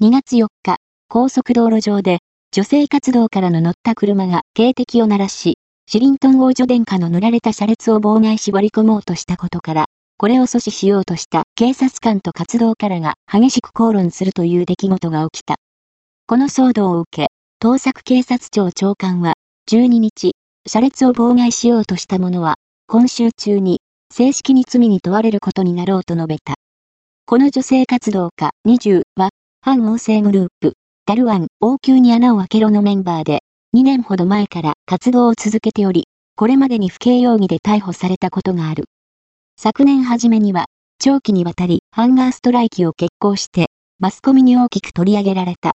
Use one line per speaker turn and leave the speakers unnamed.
2月4日、高速道路上で、女性活動からの乗った車が警笛を鳴らし、シリントン王女殿下の塗られた車列を妨害し割り込もうとしたことから、これを阻止しようとした警察官と活動家らが激しく口論するという出来事が起きた。この騒動を受け、東作警察庁長官は、12日、車列を妨害しようとした者は、今週中に、正式に罪に問われることになろうと述べた。この女性活動家20は、反王政グループ、ダルワン、王宮に穴を開けろのメンバーで、2年ほど前から活動を続けており、これまでに不敬容疑で逮捕されたことがある。昨年初めには、長期にわたりハンガーストライキを決行して、マスコミに大きく取り上げられた。